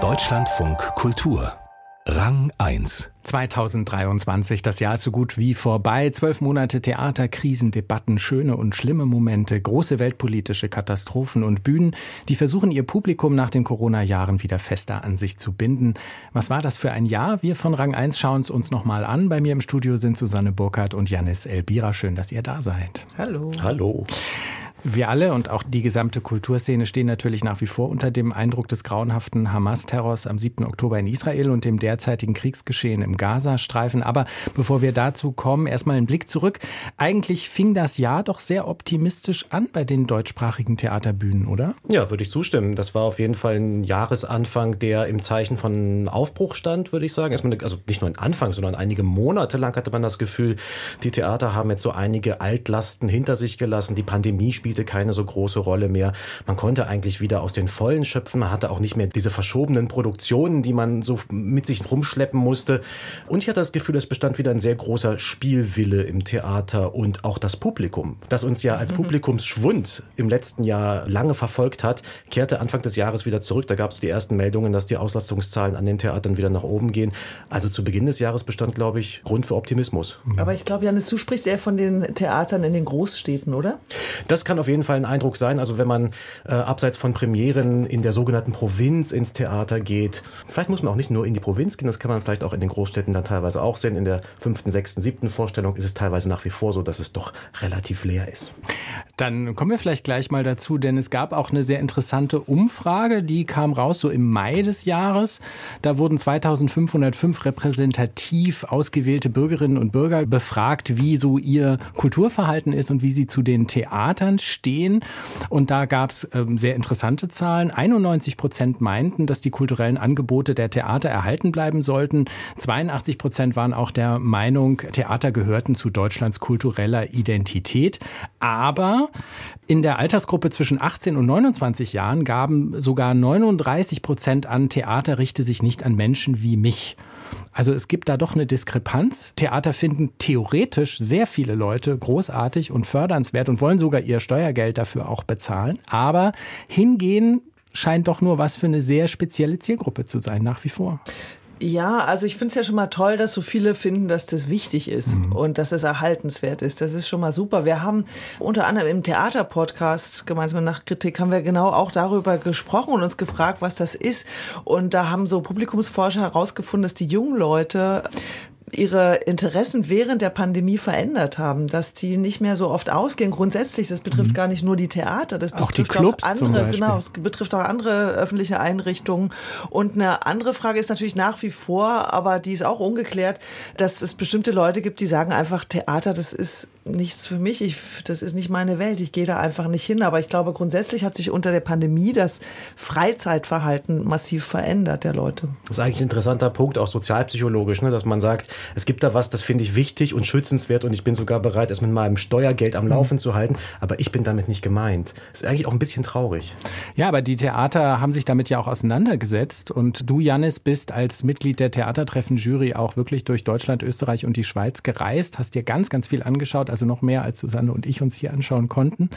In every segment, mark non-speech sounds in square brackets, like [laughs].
Deutschlandfunk Kultur Rang 1 2023, das Jahr ist so gut wie vorbei. Zwölf Monate Theater, Krisen, Debatten, schöne und schlimme Momente, große weltpolitische Katastrophen und Bühnen, die versuchen, ihr Publikum nach den Corona-Jahren wieder fester an sich zu binden. Was war das für ein Jahr? Wir von Rang 1 schauen es uns nochmal an. Bei mir im Studio sind Susanne Burkhardt und Janis Elbira. Schön, dass ihr da seid. Hallo. Hallo. Wir alle und auch die gesamte Kulturszene stehen natürlich nach wie vor unter dem Eindruck des grauenhaften Hamas-Terrors am 7. Oktober in Israel und dem derzeitigen Kriegsgeschehen im Gazastreifen. Aber bevor wir dazu kommen, erstmal einen Blick zurück. Eigentlich fing das Jahr doch sehr optimistisch an bei den deutschsprachigen Theaterbühnen, oder? Ja, würde ich zustimmen. Das war auf jeden Fall ein Jahresanfang, der im Zeichen von Aufbruch stand, würde ich sagen. Erstmal, also nicht nur ein Anfang, sondern einige Monate lang hatte man das Gefühl, die Theater haben jetzt so einige Altlasten hinter sich gelassen. Die Pandemie spielt spielte keine so große Rolle mehr. Man konnte eigentlich wieder aus den Vollen schöpfen. Man hatte auch nicht mehr diese verschobenen Produktionen, die man so mit sich rumschleppen musste. Und ich hatte das Gefühl, es bestand wieder ein sehr großer Spielwille im Theater und auch das Publikum, das uns ja als. [laughs] Publikumsschwund im letzten Jahr lange verfolgt hat, kehrte Anfang des Jahres wieder zurück. Da gab es die ersten Meldungen, dass die Auslastungszahlen an den Theatern wieder nach oben gehen. Also zu Beginn des Jahres bestand, glaube ich, Grund für Optimismus. Aber ich glaube, Janis, du sprichst eher von den Theatern in den Großstädten, oder? Das kann auf jeden Fall ein Eindruck sein. Also wenn man äh, abseits von Premieren in der sogenannten Provinz ins Theater geht, vielleicht muss man auch nicht nur in die Provinz gehen, das kann man vielleicht auch in den Großstädten dann teilweise auch sehen. In der fünften, sechsten, siebten Vorstellung ist es teilweise nach wie vor so, dass es doch relativ leer ist. Dann kommen wir vielleicht gleich mal dazu, denn es gab auch eine sehr interessante Umfrage, die kam raus so im Mai des Jahres. Da wurden 2505 repräsentativ ausgewählte Bürgerinnen und Bürger befragt, wie so ihr Kulturverhalten ist und wie sie zu den Theatern stehen. Und da gab es ähm, sehr interessante Zahlen. 91 Prozent meinten, dass die kulturellen Angebote der Theater erhalten bleiben sollten. 82 Prozent waren auch der Meinung, Theater gehörten zu Deutschlands kultureller Identität. Aber in der Altersgruppe zwischen 18 und 29 Jahren gaben sogar 39 Prozent an, Theater richte sich nicht an Menschen wie mich. Also es gibt da doch eine Diskrepanz. Theater finden theoretisch sehr viele Leute großartig und fördernswert und wollen sogar ihr Steuergeld dafür auch bezahlen. Aber hingehen scheint doch nur was für eine sehr spezielle Zielgruppe zu sein, nach wie vor. Ja, also ich finde es ja schon mal toll, dass so viele finden, dass das wichtig ist mhm. und dass es erhaltenswert ist. Das ist schon mal super. Wir haben unter anderem im Theaterpodcast gemeinsam nach Kritik haben wir genau auch darüber gesprochen und uns gefragt, was das ist. Und da haben so Publikumsforscher herausgefunden, dass die jungen Leute ihre Interessen während der Pandemie verändert haben, dass die nicht mehr so oft ausgehen. Grundsätzlich, das betrifft mhm. gar nicht nur die Theater, das auch betrifft die Clubs auch andere, genau, es betrifft auch andere öffentliche Einrichtungen. Und eine andere Frage ist natürlich nach wie vor, aber die ist auch ungeklärt, dass es bestimmte Leute gibt, die sagen einfach, Theater, das ist nichts für mich, ich, das ist nicht meine Welt, ich gehe da einfach nicht hin. Aber ich glaube, grundsätzlich hat sich unter der Pandemie das Freizeitverhalten massiv verändert der Leute. Das ist eigentlich ein interessanter Punkt, auch sozialpsychologisch, ne, dass man sagt, es gibt da was, das finde ich wichtig und schützenswert und ich bin sogar bereit, es mit meinem Steuergeld am Laufen mhm. zu halten, aber ich bin damit nicht gemeint. Das ist eigentlich auch ein bisschen traurig. Ja, aber die Theater haben sich damit ja auch auseinandergesetzt und du, Janis, bist als Mitglied der Theatertreffen-Jury auch wirklich durch Deutschland, Österreich und die Schweiz gereist, hast dir ganz, ganz viel angeschaut, also noch mehr als Susanne und ich uns hier anschauen konnten.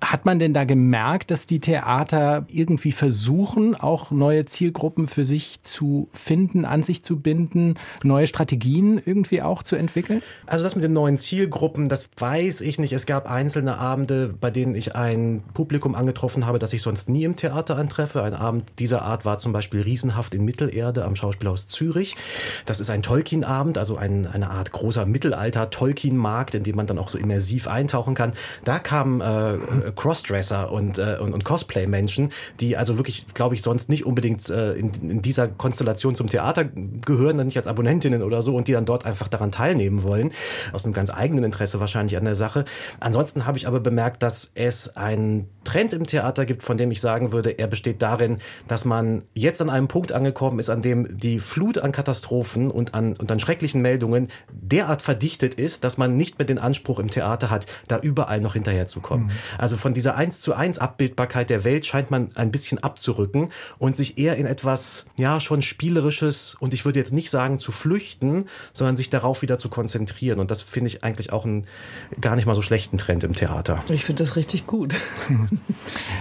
Hat man denn da gemerkt, dass die Theater irgendwie versuchen, auch neue Zielgruppen für sich zu finden, an sich zu binden, neue Strategien Strategien irgendwie auch zu entwickeln? Also das mit den neuen Zielgruppen, das weiß ich nicht. Es gab einzelne Abende, bei denen ich ein Publikum angetroffen habe, das ich sonst nie im Theater antreffe. Ein Abend dieser Art war zum Beispiel Riesenhaft in Mittelerde am Schauspielhaus Zürich. Das ist ein Tolkien-Abend, also ein, eine Art großer Mittelalter-Tolkien-Markt, in dem man dann auch so immersiv eintauchen kann. Da kamen äh, Crossdresser und, äh, und, und Cosplay-Menschen, die also wirklich, glaube ich, sonst nicht unbedingt äh, in, in dieser Konstellation zum Theater gehören, dann nicht als Abonnentinnen oder so und die dann dort einfach daran teilnehmen wollen, aus einem ganz eigenen Interesse wahrscheinlich an der Sache. Ansonsten habe ich aber bemerkt, dass es einen Trend im Theater gibt, von dem ich sagen würde, er besteht darin, dass man jetzt an einem Punkt angekommen ist, an dem die Flut an Katastrophen und an, und an schrecklichen Meldungen derart verdichtet ist, dass man nicht mehr den Anspruch im Theater hat, da überall noch hinterherzukommen. Mhm. Also von dieser eins zu eins Abbildbarkeit der Welt scheint man ein bisschen abzurücken und sich eher in etwas, ja, schon spielerisches und ich würde jetzt nicht sagen zu flüchten, sondern sich darauf wieder zu konzentrieren. Und das finde ich eigentlich auch einen gar nicht mal so schlechten Trend im Theater. Ich finde das richtig gut. [laughs]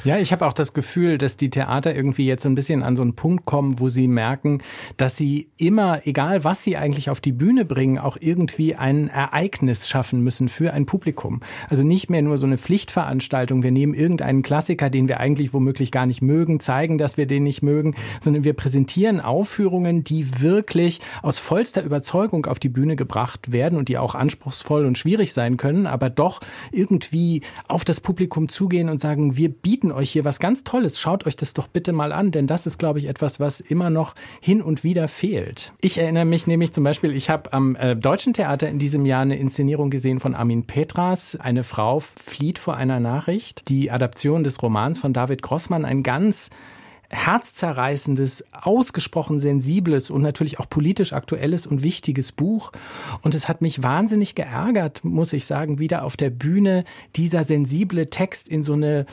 Ja, ich habe auch das Gefühl, dass die Theater irgendwie jetzt ein bisschen an so einen Punkt kommen, wo sie merken, dass sie immer, egal was sie eigentlich auf die Bühne bringen, auch irgendwie ein Ereignis schaffen müssen für ein Publikum. Also nicht mehr nur so eine Pflichtveranstaltung, wir nehmen irgendeinen Klassiker, den wir eigentlich womöglich gar nicht mögen, zeigen, dass wir den nicht mögen, sondern wir präsentieren Aufführungen, die wirklich aus vollster Überzeugung auf die Bühne gebracht werden und die auch anspruchsvoll und schwierig sein können, aber doch irgendwie auf das Publikum zugehen und sagen, wir bieten euch hier was ganz Tolles, schaut euch das doch bitte mal an, denn das ist, glaube ich, etwas, was immer noch hin und wieder fehlt. Ich erinnere mich nämlich zum Beispiel, ich habe am äh, Deutschen Theater in diesem Jahr eine Inszenierung gesehen von Armin Petras. Eine Frau flieht vor einer Nachricht. Die Adaption des Romans von David Grossmann, ein ganz herzzerreißendes, ausgesprochen sensibles und natürlich auch politisch aktuelles und wichtiges Buch. Und es hat mich wahnsinnig geärgert, muss ich sagen, wieder auf der Bühne dieser sensible Text in so eine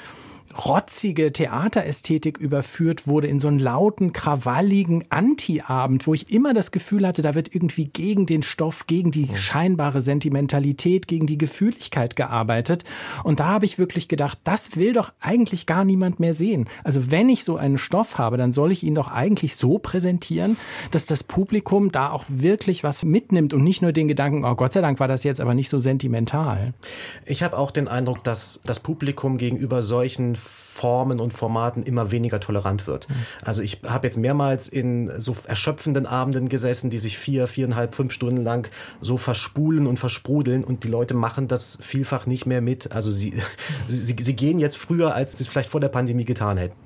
rotzige Theaterästhetik überführt wurde, in so einen lauten, krawalligen Anti-Abend, wo ich immer das Gefühl hatte, da wird irgendwie gegen den Stoff, gegen die scheinbare Sentimentalität, gegen die Gefühligkeit gearbeitet. Und da habe ich wirklich gedacht, das will doch eigentlich gar niemand mehr sehen. Also wenn ich so einen Stoff habe, dann soll ich ihn doch eigentlich so präsentieren, dass das Publikum da auch wirklich was mitnimmt und nicht nur den Gedanken, oh Gott sei Dank war das jetzt aber nicht so sentimental. Ich habe auch den Eindruck, dass das Publikum gegenüber solchen Formen und Formaten immer weniger tolerant wird. Mhm. Also ich habe jetzt mehrmals in so erschöpfenden Abenden gesessen, die sich vier, viereinhalb, fünf Stunden lang so verspulen und versprudeln und die Leute machen das vielfach nicht mehr mit. Also [laughs] sie, sie, sie gehen jetzt früher, als sie es vielleicht vor der Pandemie getan hätten.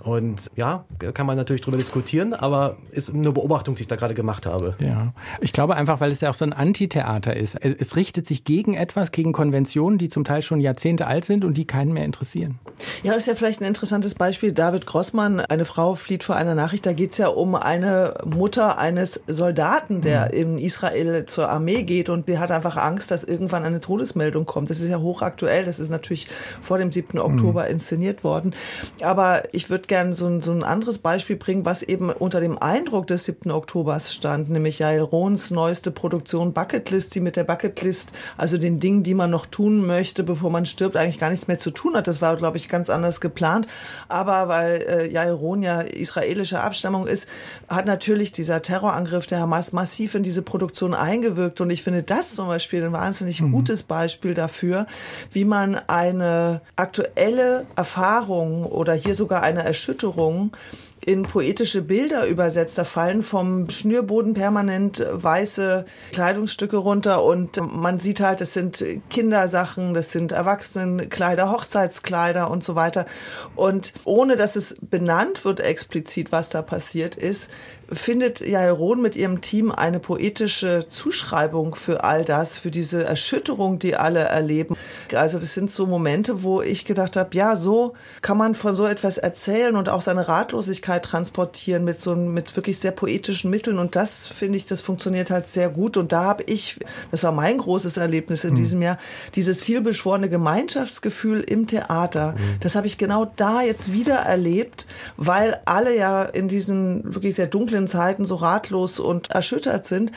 Und ja, kann man natürlich drüber diskutieren, aber ist eine Beobachtung, die ich da gerade gemacht habe. Ja, ich glaube einfach, weil es ja auch so ein Antitheater ist. Es richtet sich gegen etwas, gegen Konventionen, die zum Teil schon Jahrzehnte alt sind und die keinen mehr interessieren. Ja, das ist ja vielleicht ein interessantes Beispiel. David Grossmann, eine Frau flieht vor einer Nachricht. Da geht es ja um eine Mutter eines Soldaten, der mhm. in Israel zur Armee geht und sie hat einfach Angst, dass irgendwann eine Todesmeldung kommt. Das ist ja hochaktuell. Das ist natürlich vor dem 7. Oktober mhm. inszeniert worden. Aber ich würde gerne so, so ein anderes Beispiel bringen, was eben unter dem Eindruck des 7. Oktobers stand, nämlich Jael Rohns neueste Produktion Bucketlist, die mit der Bucketlist, also den Dingen, die man noch tun möchte, bevor man stirbt, eigentlich gar nichts mehr zu tun hat. Das war, glaube ich, ganz anders geplant. Aber weil äh, Yair Ron ja israelische Abstammung ist, hat natürlich dieser Terrorangriff der Hamas massiv in diese Produktion eingewirkt. Und ich finde das zum Beispiel ein wahnsinnig mhm. gutes Beispiel dafür, wie man eine aktuelle Erfahrung oder hier sogar eine Erschütterung in poetische Bilder übersetzt. Da fallen vom Schnürboden permanent weiße Kleidungsstücke runter und man sieht halt, das sind Kindersachen, das sind Erwachsenenkleider, Hochzeitskleider und so weiter. Und ohne dass es benannt wird explizit, was da passiert ist, findet Jael Rohn mit ihrem Team eine poetische Zuschreibung für all das, für diese Erschütterung, die alle erleben. Also das sind so Momente, wo ich gedacht habe, ja, so kann man von so etwas erzählen und auch seine Ratlosigkeit transportieren mit so mit wirklich sehr poetischen Mitteln und das finde ich, das funktioniert halt sehr gut und da habe ich, das war mein großes Erlebnis in mhm. diesem Jahr, dieses vielbeschworene Gemeinschaftsgefühl im Theater. Mhm. Das habe ich genau da jetzt wieder erlebt, weil alle ja in diesen wirklich sehr dunklen dunklen Zeiten so ratlos und erschüttert sind.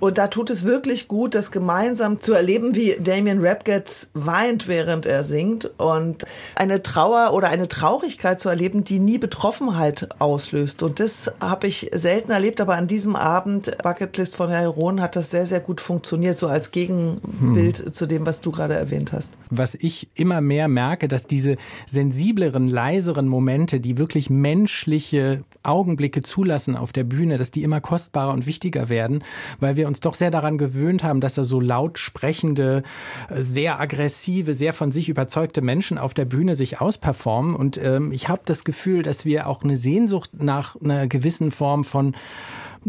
Und da tut es wirklich gut, das gemeinsam zu erleben, wie Damien Rapgetz weint, während er singt und eine Trauer oder eine Traurigkeit zu erleben, die nie Betroffenheit auslöst. Und das habe ich selten erlebt, aber an diesem Abend, Bucketlist von Herr Rohn, hat das sehr, sehr gut funktioniert, so als Gegenbild hm. zu dem, was du gerade erwähnt hast. Was ich immer mehr merke, dass diese sensibleren, leiseren Momente, die wirklich menschliche Augenblicke zulassen auf der Bühne, dass die immer kostbarer und wichtiger werden, weil wir uns doch sehr daran gewöhnt haben, dass da so laut sprechende, sehr aggressive, sehr von sich überzeugte Menschen auf der Bühne sich ausperformen. Und ähm, ich habe das Gefühl, dass wir auch eine Sehnsucht nach einer gewissen Form von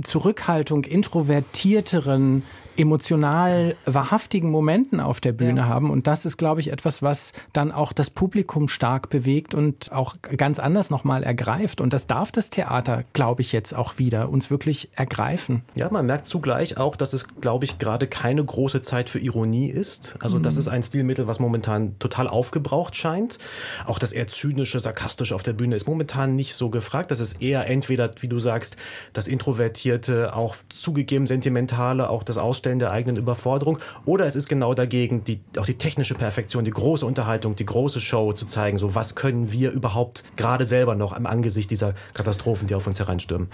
Zurückhaltung, introvertierteren, emotional wahrhaftigen Momenten auf der Bühne ja. haben. Und das ist, glaube ich, etwas, was dann auch das Publikum stark bewegt und auch ganz anders nochmal ergreift. Und das darf das Theater, glaube ich, jetzt auch wieder uns wirklich ergreifen. Ja, man merkt zugleich auch, dass es, glaube ich, gerade keine große Zeit für Ironie ist. Also das mhm. ist ein Stilmittel, was momentan total aufgebraucht scheint. Auch das eher zynische, sarkastische auf der Bühne ist momentan nicht so gefragt. Das ist eher entweder, wie du sagst, das Introvertierte, auch zugegeben sentimentale, auch das Aus Darstellen der eigenen Überforderung. Oder es ist genau dagegen, die, auch die technische Perfektion, die große Unterhaltung, die große Show zu zeigen. So, was können wir überhaupt gerade selber noch am Angesicht dieser Katastrophen, die auf uns hereinstürmen?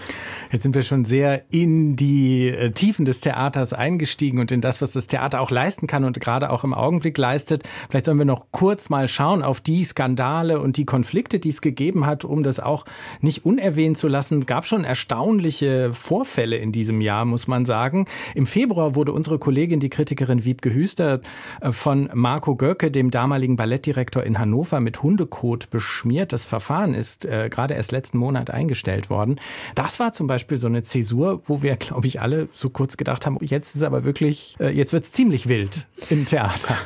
Jetzt sind wir schon sehr in die äh, Tiefen des Theaters eingestiegen und in das, was das Theater auch leisten kann und gerade auch im Augenblick leistet. Vielleicht sollen wir noch kurz mal schauen auf die Skandale und die Konflikte, die es gegeben hat, um das auch nicht unerwähnt zu lassen. Es gab schon erstaunliche Vorfälle in diesem Jahr, muss man sagen. Im Februar wurde unsere Kollegin, die Kritikerin Wiebke Hüster, äh, von Marco Göcke, dem damaligen Ballettdirektor in Hannover, mit Hundekot beschmiert. Das Verfahren ist äh, gerade erst letzten Monat eingestellt worden. Das war zum Beispiel so eine Zäsur, wo wir, glaube ich, alle so kurz gedacht haben, jetzt ist aber wirklich, äh, jetzt wird es ziemlich wild im Theater.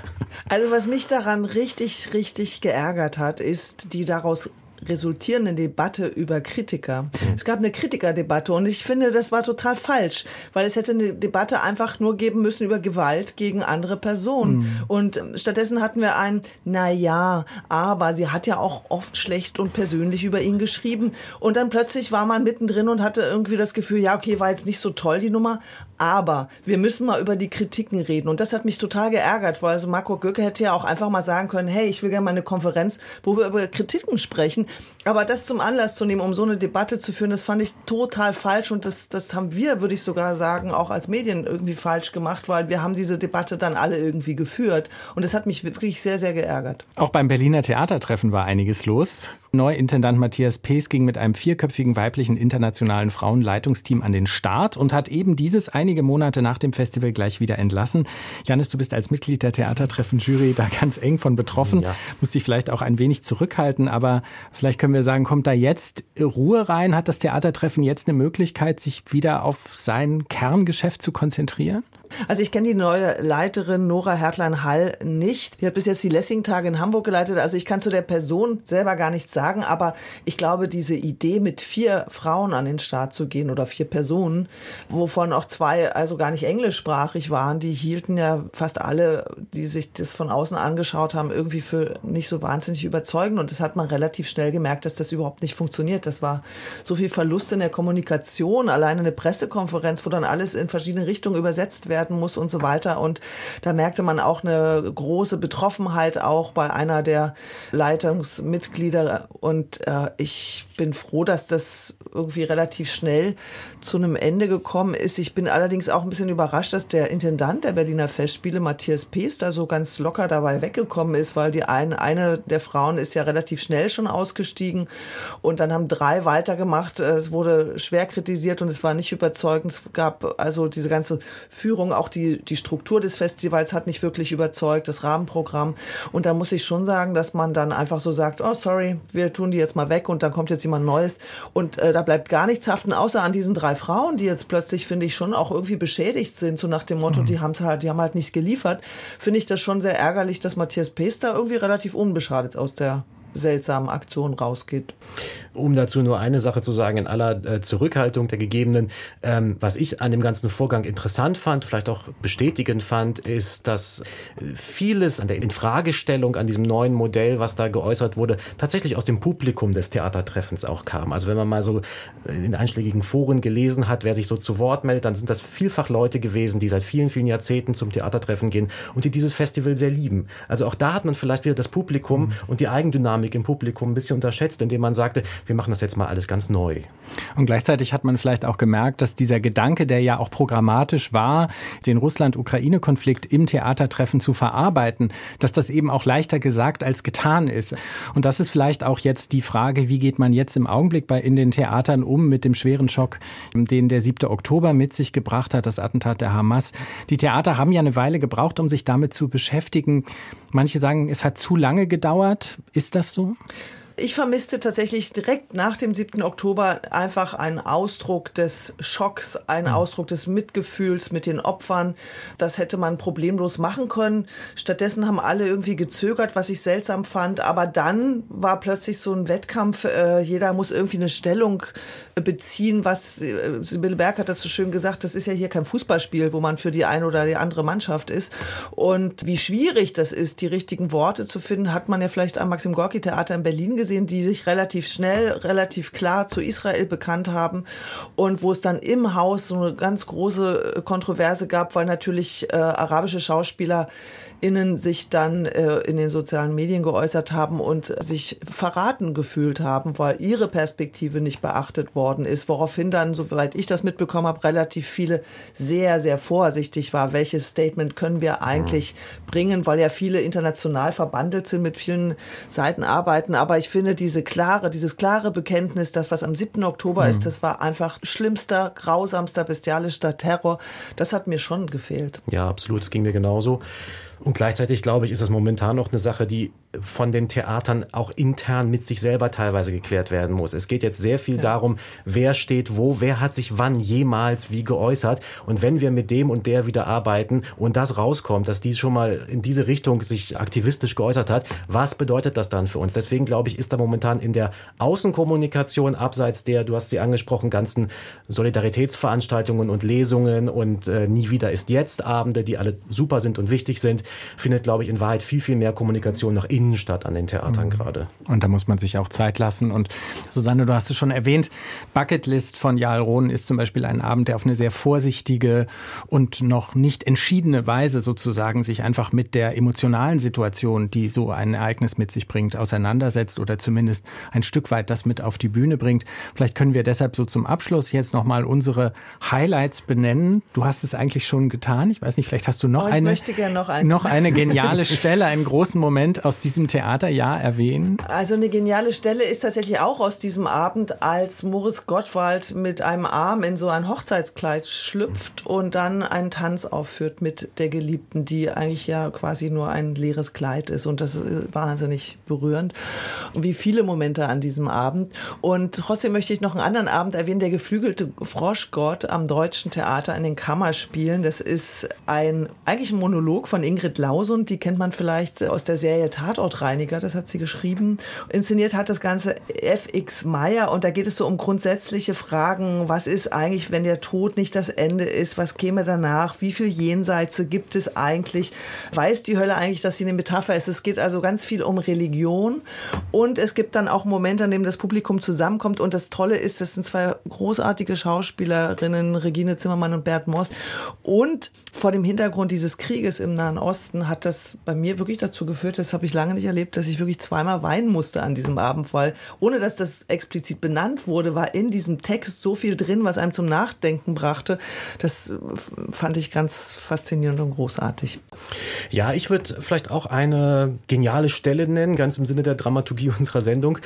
Also was mich daran richtig, richtig geärgert hat, ist die daraus resultierende Debatte über Kritiker. Es gab eine Kritikerdebatte und ich finde, das war total falsch, weil es hätte eine Debatte einfach nur geben müssen über Gewalt gegen andere Personen. Mhm. Und stattdessen hatten wir ein, na ja, aber sie hat ja auch oft schlecht und persönlich über ihn geschrieben. Und dann plötzlich war man mittendrin und hatte irgendwie das Gefühl, ja, okay, war jetzt nicht so toll die Nummer, aber wir müssen mal über die Kritiken reden. Und das hat mich total geärgert, weil also Marco Göcke hätte ja auch einfach mal sagen können, hey, ich will gerne mal eine Konferenz, wo wir über Kritiken sprechen. Aber das zum Anlass zu nehmen, um so eine Debatte zu führen, das fand ich total falsch. Und das, das haben wir, würde ich sogar sagen, auch als Medien irgendwie falsch gemacht, weil wir haben diese Debatte dann alle irgendwie geführt. Und das hat mich wirklich sehr, sehr geärgert. Auch beim Berliner Theatertreffen war einiges los. Neuintendant Matthias Pees ging mit einem vierköpfigen weiblichen internationalen Frauenleitungsteam an den Start und hat eben dieses einige Monate nach dem Festival gleich wieder entlassen. Janis, du bist als Mitglied der Theatertreffen-Jury da ganz eng von betroffen. Ja. Musst dich vielleicht auch ein wenig zurückhalten, aber vielleicht können wir sagen, kommt da jetzt Ruhe rein? Hat das Theatertreffen jetzt eine Möglichkeit, sich wieder auf sein Kerngeschäft zu konzentrieren? Also ich kenne die neue Leiterin Nora Hertlein-Hall nicht. Die hat bis jetzt die Lessing-Tage in Hamburg geleitet. Also ich kann zu der Person selber gar nichts sagen, aber ich glaube, diese Idee, mit vier Frauen an den Start zu gehen oder vier Personen, wovon auch zwei also gar nicht englischsprachig waren, die hielten ja fast alle, die sich das von außen angeschaut haben, irgendwie für nicht so wahnsinnig überzeugend. Und das hat man relativ schnell gemerkt, dass das überhaupt nicht funktioniert. Das war so viel Verlust in der Kommunikation, alleine eine Pressekonferenz, wo dann alles in verschiedene Richtungen übersetzt werden werden muss und so weiter. Und da merkte man auch eine große Betroffenheit auch bei einer der Leitungsmitglieder. Und äh, ich bin froh, dass das irgendwie relativ schnell zu einem Ende gekommen ist. Ich bin allerdings auch ein bisschen überrascht, dass der Intendant der Berliner Festspiele, Matthias Pees, da so ganz locker dabei weggekommen ist, weil die eine, eine der Frauen ist ja relativ schnell schon ausgestiegen und dann haben drei weitergemacht. Es wurde schwer kritisiert und es war nicht überzeugend. Es gab also diese ganze Führung, auch die, die Struktur des Festivals hat nicht wirklich überzeugt, das Rahmenprogramm. Und da muss ich schon sagen, dass man dann einfach so sagt, oh sorry, wir tun die jetzt mal weg und dann kommt jetzt jemand Neues und äh, da bleibt gar nichts haften, außer an diesen drei Frauen, die jetzt plötzlich, finde ich, schon auch irgendwie beschädigt sind, so nach dem Motto, mhm. die haben halt, die haben halt nicht geliefert, finde ich das schon sehr ärgerlich, dass Matthias Pester irgendwie relativ unbeschadet aus der seltsamen Aktion rausgeht. Um dazu nur eine Sache zu sagen, in aller äh, Zurückhaltung der gegebenen, ähm, was ich an dem ganzen Vorgang interessant fand, vielleicht auch bestätigend fand, ist, dass vieles an der Infragestellung, an diesem neuen Modell, was da geäußert wurde, tatsächlich aus dem Publikum des Theatertreffens auch kam. Also wenn man mal so in einschlägigen Foren gelesen hat, wer sich so zu Wort meldet, dann sind das vielfach Leute gewesen, die seit vielen, vielen Jahrzehnten zum Theatertreffen gehen und die dieses Festival sehr lieben. Also auch da hat man vielleicht wieder das Publikum mhm. und die Eigendynamik im Publikum ein bisschen unterschätzt, indem man sagte, wir machen das jetzt mal alles ganz neu. Und gleichzeitig hat man vielleicht auch gemerkt, dass dieser Gedanke, der ja auch programmatisch war, den Russland-Ukraine-Konflikt im Theatertreffen zu verarbeiten, dass das eben auch leichter gesagt als getan ist. Und das ist vielleicht auch jetzt die Frage, wie geht man jetzt im Augenblick bei in den Theatern um mit dem schweren Schock, den der 7. Oktober mit sich gebracht hat, das Attentat der Hamas. Die Theater haben ja eine Weile gebraucht, um sich damit zu beschäftigen. Manche sagen, es hat zu lange gedauert. Ist das so? Ich vermisste tatsächlich direkt nach dem 7. Oktober einfach einen Ausdruck des Schocks, einen hm. Ausdruck des Mitgefühls mit den Opfern. Das hätte man problemlos machen können. Stattdessen haben alle irgendwie gezögert, was ich seltsam fand. Aber dann war plötzlich so ein Wettkampf. Äh, jeder muss irgendwie eine Stellung beziehen, was äh, Sibylle Berg hat das so schön gesagt, das ist ja hier kein Fußballspiel, wo man für die eine oder die andere Mannschaft ist. Und wie schwierig das ist, die richtigen Worte zu finden, hat man ja vielleicht am Maxim Gorki Theater in Berlin gesehen gesehen, die sich relativ schnell, relativ klar zu Israel bekannt haben und wo es dann im Haus so eine ganz große Kontroverse gab, weil natürlich äh, arabische Schauspieler innen sich dann äh, in den sozialen Medien geäußert haben und sich verraten gefühlt haben, weil ihre Perspektive nicht beachtet worden ist, woraufhin dann, soweit ich das mitbekommen habe, relativ viele sehr, sehr vorsichtig war, welches Statement können wir eigentlich mhm. bringen, weil ja viele international verbandelt sind, mit vielen Seiten arbeiten. Aber ich finde diese klare, dieses klare Bekenntnis, das, was am 7. Oktober mhm. ist, das war einfach schlimmster, grausamster, bestialischster Terror. Das hat mir schon gefehlt. Ja, absolut. Das ging mir genauso. Und gleichzeitig, glaube ich, ist das momentan noch eine Sache, die von den Theatern auch intern mit sich selber teilweise geklärt werden muss. Es geht jetzt sehr viel ja. darum, wer steht wo, wer hat sich wann jemals wie geäußert. Und wenn wir mit dem und der wieder arbeiten und das rauskommt, dass dies schon mal in diese Richtung sich aktivistisch geäußert hat, was bedeutet das dann für uns? Deswegen glaube ich, ist da momentan in der Außenkommunikation abseits der, du hast sie angesprochen, ganzen Solidaritätsveranstaltungen und Lesungen und äh, nie wieder ist jetzt Abende, die alle super sind und wichtig sind, findet, glaube ich, in Wahrheit viel, viel mehr Kommunikation nach innen Innenstadt an den Theatern mhm. gerade. Und da muss man sich auch Zeit lassen. Und Susanne, du hast es schon erwähnt, Bucketlist von Jarl Rohn ist zum Beispiel ein Abend, der auf eine sehr vorsichtige und noch nicht entschiedene Weise sozusagen sich einfach mit der emotionalen Situation, die so ein Ereignis mit sich bringt, auseinandersetzt oder zumindest ein Stück weit das mit auf die Bühne bringt. Vielleicht können wir deshalb so zum Abschluss jetzt nochmal unsere Highlights benennen. Du hast es eigentlich schon getan. Ich weiß nicht, vielleicht hast du noch oh, eine, noch, noch eine geniale [laughs] Stelle, einen großen Moment aus diesem diesem Theaterjahr erwähnen? Also eine geniale Stelle ist tatsächlich auch aus diesem Abend, als Moritz Gottwald mit einem Arm in so ein Hochzeitskleid schlüpft und dann einen Tanz aufführt mit der Geliebten, die eigentlich ja quasi nur ein leeres Kleid ist. Und das ist wahnsinnig berührend. Und wie viele Momente an diesem Abend. Und trotzdem möchte ich noch einen anderen Abend erwähnen, der geflügelte Froschgott am Deutschen Theater in den Kammerspielen. Das ist ein eigentlich ein Monolog von Ingrid Lausund, die kennt man vielleicht aus der Serie Tatort Tatortreiniger, das hat sie geschrieben. Inszeniert hat das Ganze FX Meyer und da geht es so um grundsätzliche Fragen. Was ist eigentlich, wenn der Tod nicht das Ende ist? Was käme danach? Wie viel Jenseits gibt es eigentlich? Weiß die Hölle eigentlich, dass sie eine Metapher ist? Es geht also ganz viel um Religion und es gibt dann auch Momente, an denen das Publikum zusammenkommt und das Tolle ist, das sind zwei großartige Schauspielerinnen, Regine Zimmermann und Bert Moss und vor dem Hintergrund dieses Krieges im Nahen Osten hat das bei mir wirklich dazu geführt, das habe ich lange nicht erlebt, dass ich wirklich zweimal weinen musste an diesem Abend, weil ohne dass das explizit benannt wurde, war in diesem Text so viel drin, was einem zum Nachdenken brachte. Das fand ich ganz faszinierend und großartig. Ja, ich würde vielleicht auch eine geniale Stelle nennen, ganz im Sinne der Dramaturgie [laughs] unserer Sendung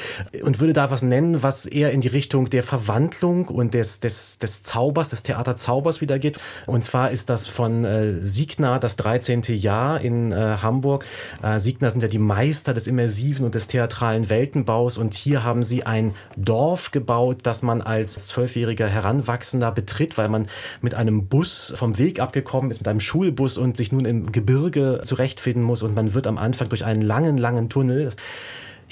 und würde da was nennen, was eher in die Richtung der Verwandlung und des, des, des Zaubers, des Theaterzaubers wieder geht. Und zwar ist das von äh, Siegner, das 13. Jahr in äh, Hamburg. Äh, Siegner sind ja die Meister des immersiven und des theatralen Weltenbaus und hier haben sie ein Dorf gebaut, das man als zwölfjähriger Heranwachsender betritt, weil man mit einem Bus vom Weg abgekommen ist, mit einem Schulbus und sich nun im Gebirge zurechtfinden muss und man wird am Anfang durch einen langen, langen Tunnel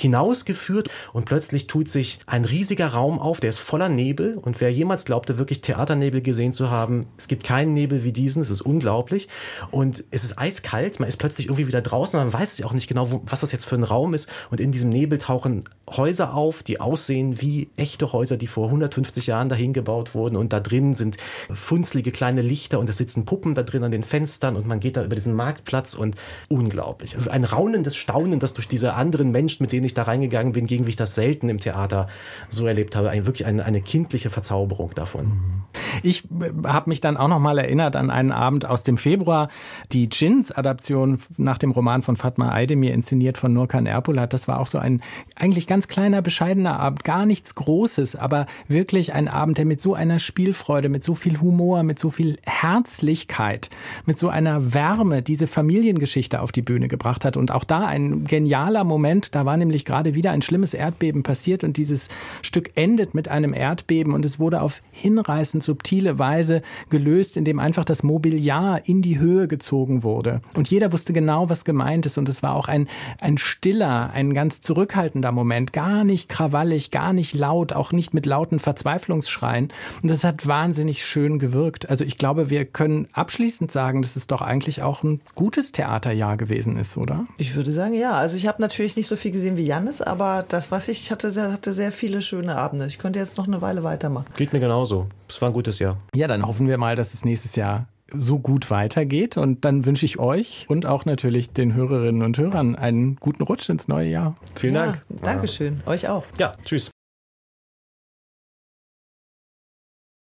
hinausgeführt und plötzlich tut sich ein riesiger Raum auf, der ist voller Nebel. Und wer jemals glaubte, wirklich Theaternebel gesehen zu haben, es gibt keinen Nebel wie diesen, es ist unglaublich. Und es ist eiskalt, man ist plötzlich irgendwie wieder draußen, man weiß auch nicht genau, wo, was das jetzt für ein Raum ist. Und in diesem Nebel tauchen Häuser auf, die aussehen wie echte Häuser, die vor 150 Jahren dahin gebaut wurden. Und da drin sind funzlige kleine Lichter und es sitzen Puppen da drin an den Fenstern. Und man geht da über diesen Marktplatz und unglaublich. Ein raunendes Staunen, das durch diese anderen Menschen, mit denen ich da reingegangen bin, gegen wie ich das selten im Theater so erlebt habe. Ein, wirklich eine, eine kindliche Verzauberung davon. Ich äh, habe mich dann auch noch mal erinnert an einen Abend aus dem Februar, die Jins-Adaption nach dem Roman von Fatma Aydemir, inszeniert von Nurkan Erpolat. Das war auch so ein eigentlich ganz kleiner, bescheidener Abend, gar nichts Großes, aber wirklich ein Abend, der mit so einer Spielfreude, mit so viel Humor, mit so viel Herzlichkeit, mit so einer Wärme diese Familiengeschichte auf die Bühne gebracht hat. Und auch da ein genialer Moment, da war nämlich gerade wieder ein schlimmes Erdbeben passiert und dieses Stück endet mit einem Erdbeben und es wurde auf hinreißend subtil subtile Weise gelöst, indem einfach das Mobiliar in die Höhe gezogen wurde. Und jeder wusste genau, was gemeint ist. Und es war auch ein, ein stiller, ein ganz zurückhaltender Moment. Gar nicht krawallig, gar nicht laut, auch nicht mit lauten Verzweiflungsschreien. Und das hat wahnsinnig schön gewirkt. Also ich glaube, wir können abschließend sagen, dass es doch eigentlich auch ein gutes Theaterjahr gewesen ist, oder? Ich würde sagen, ja. Also ich habe natürlich nicht so viel gesehen wie Jannis, aber das, was ich hatte, hatte sehr viele schöne Abende. Ich könnte jetzt noch eine Weile weitermachen. Geht mir genauso. Es war ein gutes Jahr. Ja, dann hoffen wir mal, dass es nächstes Jahr so gut weitergeht. Und dann wünsche ich euch und auch natürlich den Hörerinnen und Hörern einen guten Rutsch ins neue Jahr. Vielen ja, Dank. Dankeschön. Euch auch. Ja, tschüss.